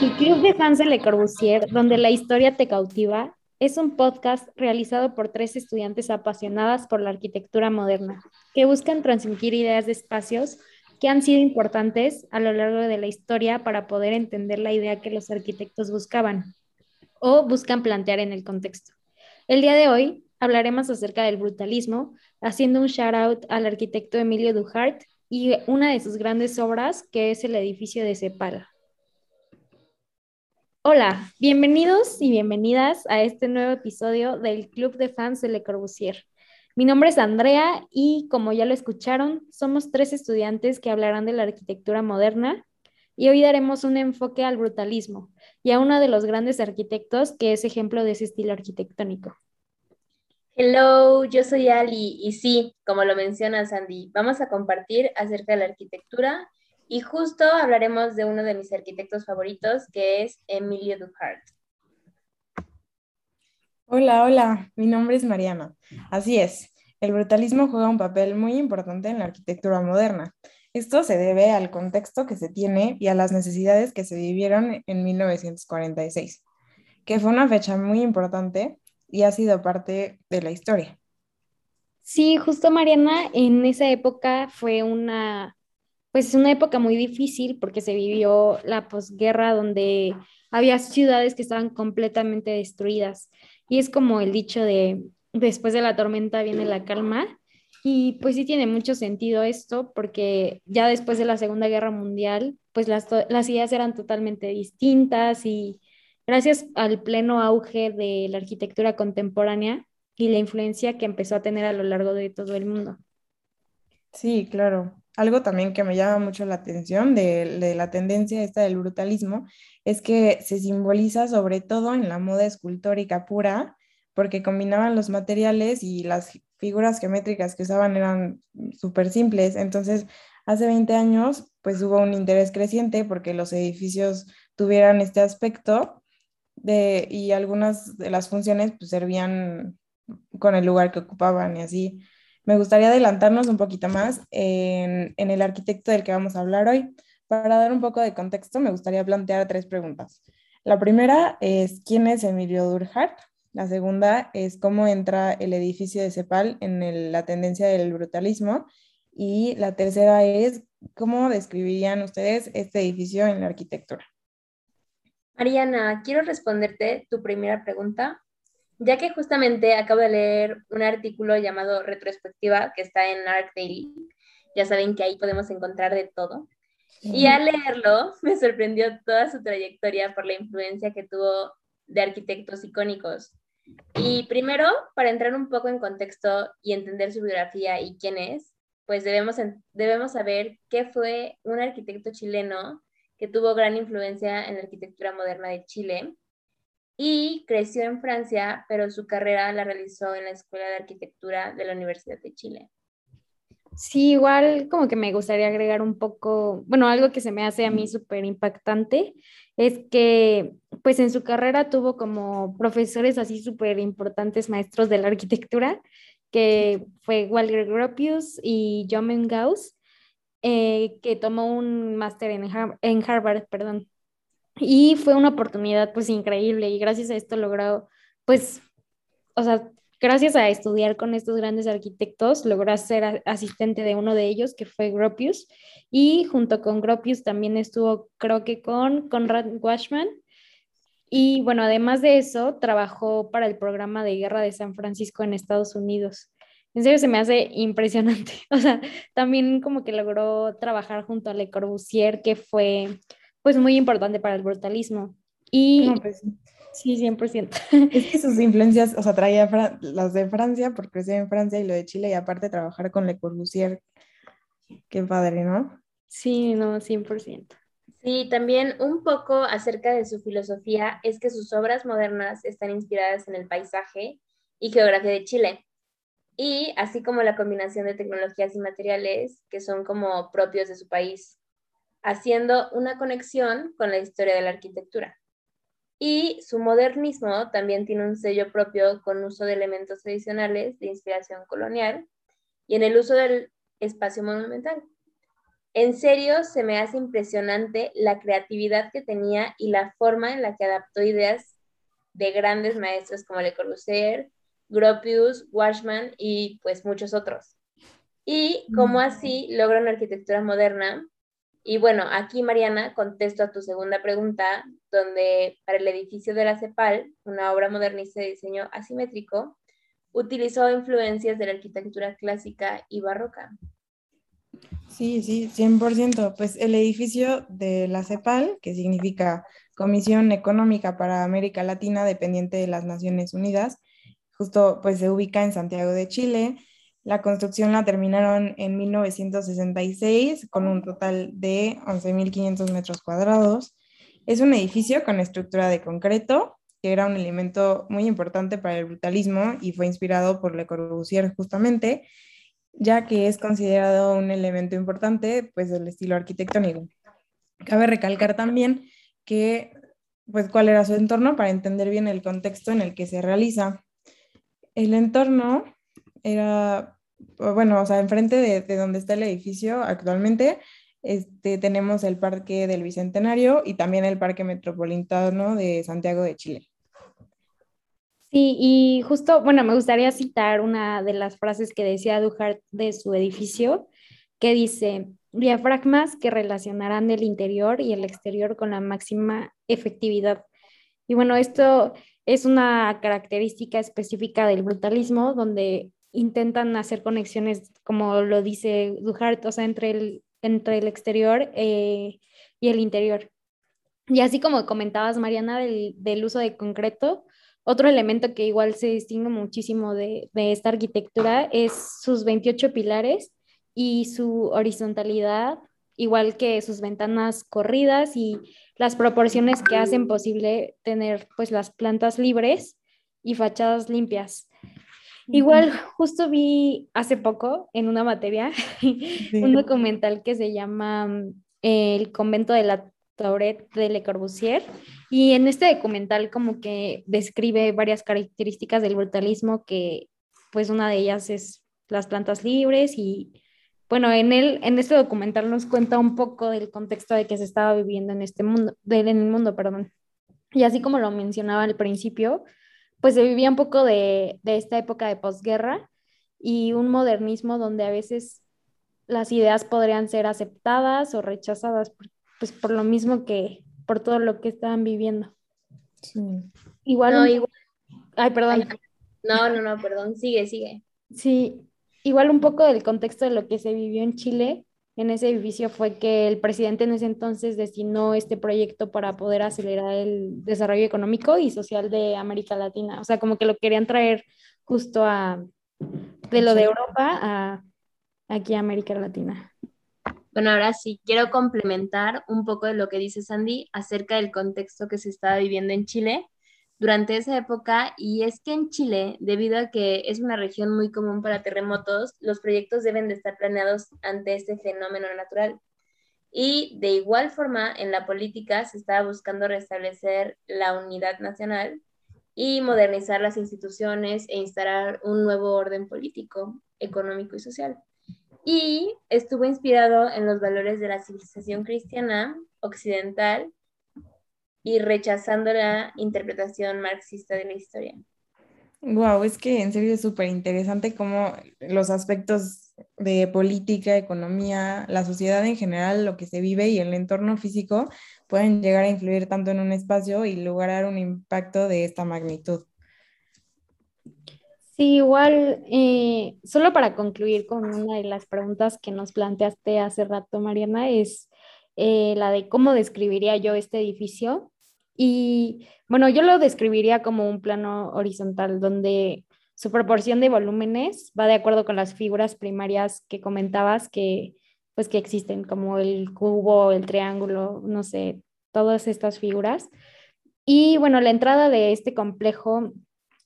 El Club de Fans de Le Corbusier, donde la historia te cautiva, es un podcast realizado por tres estudiantes apasionadas por la arquitectura moderna, que buscan transmitir ideas de espacios que han sido importantes a lo largo de la historia para poder entender la idea que los arquitectos buscaban o buscan plantear en el contexto. El día de hoy hablaremos acerca del brutalismo, haciendo un shout out al arquitecto Emilio Duhart y una de sus grandes obras, que es el edificio de Cepal. Hola, bienvenidos y bienvenidas a este nuevo episodio del Club de Fans de Le Corbusier. Mi nombre es Andrea y como ya lo escucharon, somos tres estudiantes que hablarán de la arquitectura moderna y hoy daremos un enfoque al brutalismo y a uno de los grandes arquitectos que es ejemplo de ese estilo arquitectónico. Hello, yo soy Ali y sí, como lo menciona Sandy, vamos a compartir acerca de la arquitectura y justo hablaremos de uno de mis arquitectos favoritos, que es Emilio Duhart. Hola, hola, mi nombre es Mariana. Así es, el brutalismo juega un papel muy importante en la arquitectura moderna. Esto se debe al contexto que se tiene y a las necesidades que se vivieron en 1946, que fue una fecha muy importante y ha sido parte de la historia. Sí, justo Mariana, en esa época fue una pues es una época muy difícil porque se vivió la posguerra donde había ciudades que estaban completamente destruidas. Y es como el dicho de después de la tormenta viene la calma. Y pues sí tiene mucho sentido esto porque ya después de la Segunda Guerra Mundial, pues las, las ideas eran totalmente distintas y gracias al pleno auge de la arquitectura contemporánea y la influencia que empezó a tener a lo largo de todo el mundo. Sí, claro. Algo también que me llama mucho la atención de, la tendencia esta del brutalismo es que se simboliza sobre todo en la moda escultórica pura, porque combinaban los materiales y las figuras geométricas que usaban eran súper simples. Entonces, hace 20 años, pues hubo un interés creciente porque los edificios tuvieran este aspecto de, y algunas de las funciones pues servían con el lugar que ocupaban y así. Me gustaría adelantarnos un poquito más en, el arquitecto del que vamos a hablar hoy. Para dar un poco de contexto, me gustaría plantear tres preguntas. La primera es, ¿quién es Emilio Durkheim? La segunda es cómo entra el edificio de Cepal en la tendencia del brutalismo. Y la tercera es, ¿cómo describirían ustedes este edificio en la arquitectura? Mariana, quiero responderte tu primera pregunta ya que justamente acabo de leer un artículo llamado Retrospectiva que está en Arc Daily. Ya saben que ahí podemos encontrar de todo. Y al leerlo me sorprendió toda su trayectoria por la influencia que tuvo de arquitectos icónicos. Y primero, para entrar un poco en contexto y entender su biografía y quién es, pues debemos, debemos saber qué fue un arquitecto chileno que tuvo gran influencia en la arquitectura moderna de Chile y creció en Francia, pero su carrera la realizó en la Escuela de Arquitectura de la Universidad de Chile. Sí, igual como que me gustaría agregar un poco, bueno, algo que se me hace a mí súper impactante es que pues en su carrera tuvo como profesores así súper importantes maestros de la arquitectura, que fue Walter Gropius y John Gauss, eh, que tomó un máster en, en Harvard, perdón. Y fue una oportunidad pues increíble y gracias a esto logró pues, o sea, gracias a estudiar con estos grandes arquitectos, logró ser asistente de uno de ellos, que fue Gropius, y junto con Gropius también estuvo, creo que con Conrad Washman. Y bueno, además de eso, trabajó para el programa de guerra de San Francisco en Estados Unidos. En serio, se me hace impresionante. O sea, también como que logró trabajar junto a Le Corbusier, que fue pues muy importante para el brutalismo. Y pues, sí, 100%. Es que sus influencias, o sea, traía las de Francia porque creció en Francia y lo de Chile y aparte trabajar con Le Corbusier. Qué padre, ¿no? Sí, no, 100%. Sí, también un poco acerca de su filosofía es que sus obras modernas están inspiradas en el paisaje y geografía de Chile, y así como la combinación de tecnologías y materiales que son como propios de su país haciendo una conexión con la historia de la arquitectura. Y su modernismo también tiene un sello propio con uso de elementos tradicionales de inspiración colonial y en el uso del espacio monumental. En serio, se me hace impresionante la creatividad que tenía y la forma en la que adaptó ideas de grandes maestros como Le Corbusier, Gropius, Washman y pues muchos otros. Y cómo mm. así logra una arquitectura moderna. Y bueno, aquí Mariana contesto a tu segunda pregunta, donde para el edificio de la CEPAL, una obra modernista de diseño asimétrico, utilizó influencias de la arquitectura clásica y barroca. Sí, sí, 100%. Pues el edificio de la CEPAL, que significa Comisión Económica para América Latina, dependiente de las Naciones Unidas, justo pues se ubica en Santiago de Chile. La construcción la terminaron en 1966 con un total de 11.500 metros cuadrados. Es un edificio con estructura de concreto, que era un elemento muy importante para el brutalismo y fue inspirado por Le Corbusier justamente ya que es considerado un elemento importante pues del estilo arquitectónico. Cabe recalcar también que pues cuál era su entorno para entender bien el contexto en el que se realiza. El entorno era, bueno, o sea, enfrente de, de donde está el edificio actualmente, este, tenemos el Parque del Bicentenario y también el Parque Metropolitano de Santiago de Chile. Sí, y justo, bueno, me gustaría citar una de las frases que decía Duhart de su edificio, que dice, diafragmas que relacionarán el interior y el exterior con la máxima efectividad. Y bueno, esto es una característica específica del brutalismo, donde intentan hacer conexiones, como lo dice Duhart, o sea, entre el, entre el exterior eh, y el interior. Y así como comentabas, Mariana, del, del uso de concreto, otro elemento que igual se distingue muchísimo de, esta arquitectura es sus 28 pilares y su horizontalidad, igual que sus ventanas corridas y las proporciones que hacen posible tener pues las plantas libres y fachadas limpias. Igual, justo vi hace poco en una materia un documental que se llama mm, El convento de la de Le Corbusier. Y en este documental como que describe varias características del brutalismo, que pues una de ellas es las plantas libres y bueno, en, el, en este documental nos cuenta un poco del contexto de que se estaba viviendo en este mundo, en el mundo, perdón. Y así como lo mencionaba al principio, pues se vivía un poco de, de esta época de posguerra y un modernismo donde a veces las ideas podrían ser aceptadas o rechazadas, pues por lo mismo que por todo lo que estaban viviendo. Igual, no, igual. Ay, perdón. No, no, no, perdón, sigue, sigue. Sí, igual un poco del contexto de lo que se vivió en Chile en ese edificio fue que el presidente en ese entonces destinó este proyecto para poder acelerar el desarrollo económico y social de América Latina. O sea, como que lo querían traer justo a de lo de Europa a aquí a América Latina. Bueno, ahora sí, quiero complementar un poco de lo que dice Sandy acerca del contexto que se estaba viviendo en Chile durante esa época y es que en Chile, debido a que es una región muy común para terremotos, los proyectos deben de estar planeados ante este fenómeno natural. Y de igual forma, en la política se estaba buscando restablecer la unidad nacional y modernizar las instituciones e instalar un nuevo orden político, económico y social y estuvo inspirado en los valores de la civilización cristiana occidental y rechazando la interpretación marxista de la historia. Wow, es que en serio es súper interesante cómo los aspectos de política, economía, la sociedad en general, lo que se vive y el entorno físico pueden llegar a influir tanto en un espacio y lograr un impacto de esta magnitud. Sí, igual, eh, solo para concluir con una de las preguntas que nos planteaste hace rato, Mariana, es eh, la de cómo describiría yo este edificio. Y bueno, yo lo describiría como un plano horizontal donde su proporción de volúmenes va de acuerdo con las figuras primarias que comentabas que pues que existen, como el cubo, el triángulo, no sé, todas estas figuras. Y bueno, la entrada de este complejo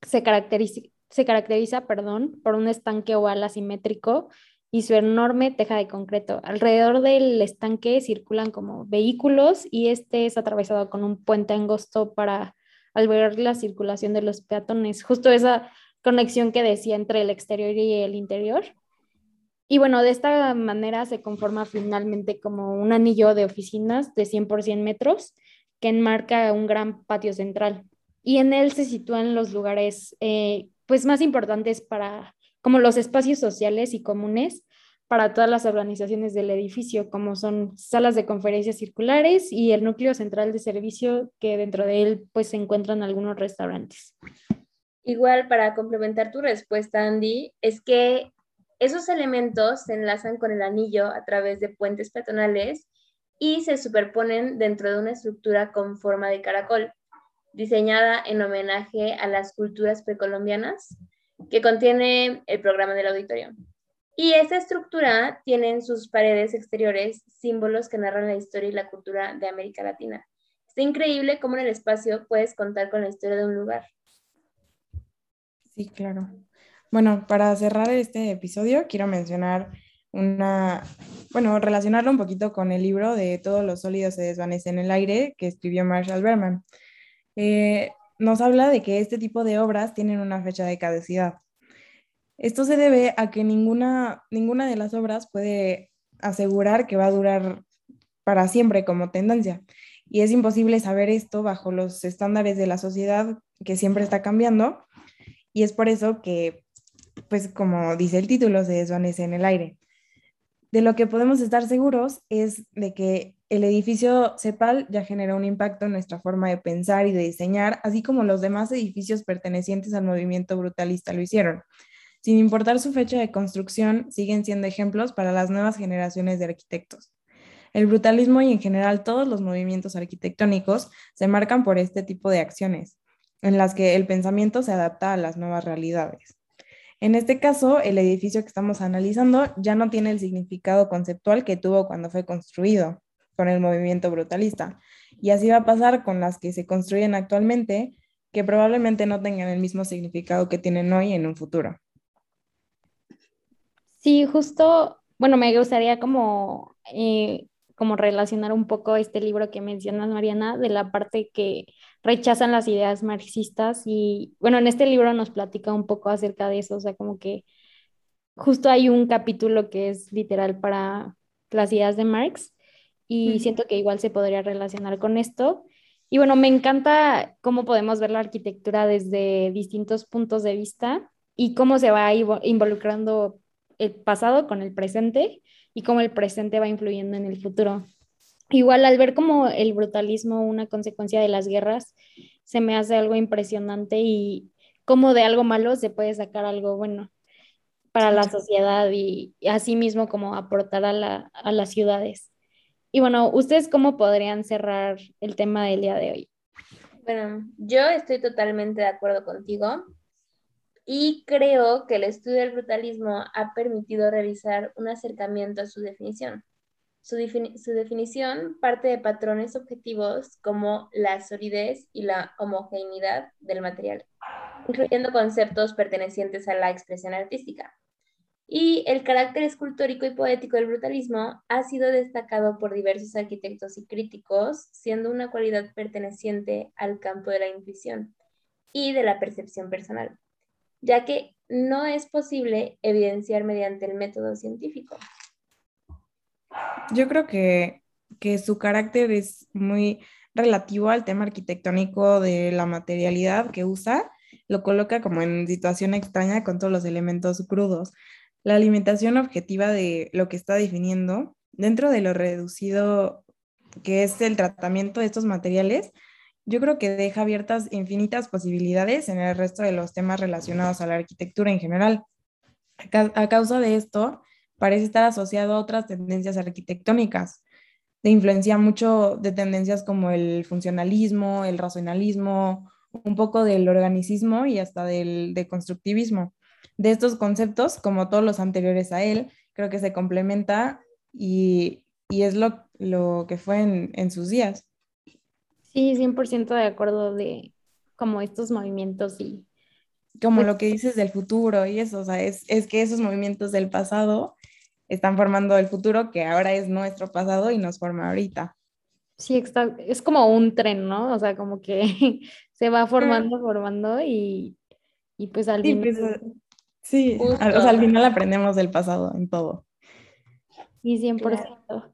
se caracteriza, se caracteriza, perdón, por un estanque oval asimétrico y su enorme teja de concreto. Alrededor del estanque circulan como vehículos y este es atravesado con un puente angosto para al ver la circulación de los peatones, justo esa conexión que decía entre el exterior y el interior. Y bueno, de esta manera se conforma finalmente como un anillo de oficinas de 100 por 100 metros que enmarca un gran patio central. Y en él se sitúan los lugares eh, pues más importantes para como los espacios sociales y comunes para todas las organizaciones del edificio, como son salas de conferencias circulares y el núcleo central de servicio, que dentro de él pues se encuentran algunos restaurantes. Igual para complementar tu respuesta, Andy, es que esos elementos se enlazan con el anillo a través de puentes peatonales y se superponen dentro de una estructura con forma de caracol, diseñada en homenaje a las culturas precolombianas, que contiene el programa del auditorio. Y esta estructura tiene en sus paredes exteriores símbolos que narran la historia y la cultura de América Latina. Está increíble cómo en el espacio puedes contar con la historia de un lugar. Sí, claro. Bueno, para cerrar este episodio, quiero mencionar una, bueno, relacionarlo un poquito con el libro de Todos los sólidos se desvanecen en el aire que escribió Marshall Berman. Eh, nos habla de que este tipo de obras tienen una fecha de caducidad. Esto se debe a que ninguna, ninguna de las obras puede asegurar que va a durar para siempre como tendencia. Y es imposible saber esto bajo los estándares de la sociedad que siempre está cambiando. Y es por eso que, pues como dice el título, se desvanece en el aire. De lo que podemos estar seguros es de que el edificio CEPAL ya generó un impacto en nuestra forma de pensar y de diseñar, así como los demás edificios pertenecientes al movimiento brutalista lo hicieron. Sin importar su fecha de construcción, siguen siendo ejemplos para las nuevas generaciones de arquitectos. El brutalismo y en general todos los movimientos arquitectónicos se marcan por este tipo de acciones, en las que el pensamiento se adapta a las nuevas realidades. En este caso, el edificio que estamos analizando ya no tiene el significado conceptual que tuvo cuando fue construido con el movimiento brutalista. Y así va a pasar con las que se construyen actualmente, que probablemente no tengan el mismo significado que tienen hoy en un futuro. Sí, justo, bueno, me gustaría como, eh, como relacionar un poco este libro que mencionas, Mariana, de la parte que rechazan las ideas marxistas y, bueno, en este libro nos platica un poco acerca de eso, o sea, como que justo hay un capítulo que es literal para las ideas de Marx y siento que igual se podría relacionar con esto. Y bueno, me encanta cómo podemos ver la arquitectura desde distintos puntos de vista y cómo se va involucrando el pasado con el presente y cómo el presente va influyendo en el futuro. Igual al ver como el brutalismo una consecuencia de las guerras, se me hace algo impresionante y cómo de algo malo se puede sacar algo bueno para la sociedad y, así mismo como aportar a, la, a las ciudades. Y bueno, ¿ustedes cómo podrían cerrar el tema del día de hoy? Bueno, yo estoy totalmente de acuerdo contigo. Y creo que el estudio del brutalismo ha permitido realizar un acercamiento a su definición. Su, definición parte de patrones objetivos como la solidez y la homogeneidad del material, incluyendo conceptos pertenecientes a la expresión artística. Y el carácter escultórico y poético del brutalismo ha sido destacado por diversos arquitectos y críticos, siendo una cualidad perteneciente al campo de la intuición y de la percepción personal ya que no es posible evidenciar mediante el método científico. Yo creo que, su carácter es muy relativo al tema arquitectónico de la materialidad que usa, lo coloca como en situación extraña con todos los elementos crudos. La alimentación objetiva de lo que está definiendo, dentro de lo reducido que es el tratamiento de estos materiales, yo creo que deja abiertas infinitas posibilidades en el resto de los temas relacionados a la arquitectura en general. A causa de esto, parece estar asociado a otras tendencias arquitectónicas, de influencia mucho de tendencias como el funcionalismo, el racionalismo, un poco del organicismo y hasta del constructivismo. De estos conceptos, como todos los anteriores a él, creo que se complementa y, es lo, que fue en, en sus días. Sí, 100% de acuerdo de como estos movimientos y... Como pues lo que dices del futuro y eso, o sea, es, es que esos movimientos del pasado están formando el futuro que ahora es nuestro pasado y nos forma ahorita. Sí, está, es como un tren, ¿no? O sea, como que se va formando, formando y, y pues al Sí, final... pues, sí, Justo. al- o sea, al final aprendemos del pasado en todo. Sí, 100%.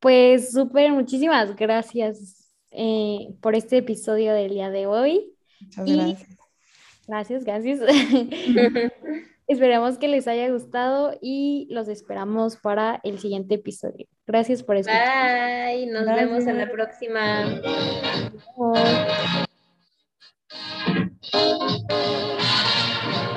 Pues súper, muchísimas gracias eh, por este episodio del día de hoy. Gracias. Gracias, gracias. Esperamos que les haya gustado y los esperamos para el siguiente episodio. Gracias por escuchar. Bye, nos vemos en la próxima. Bye.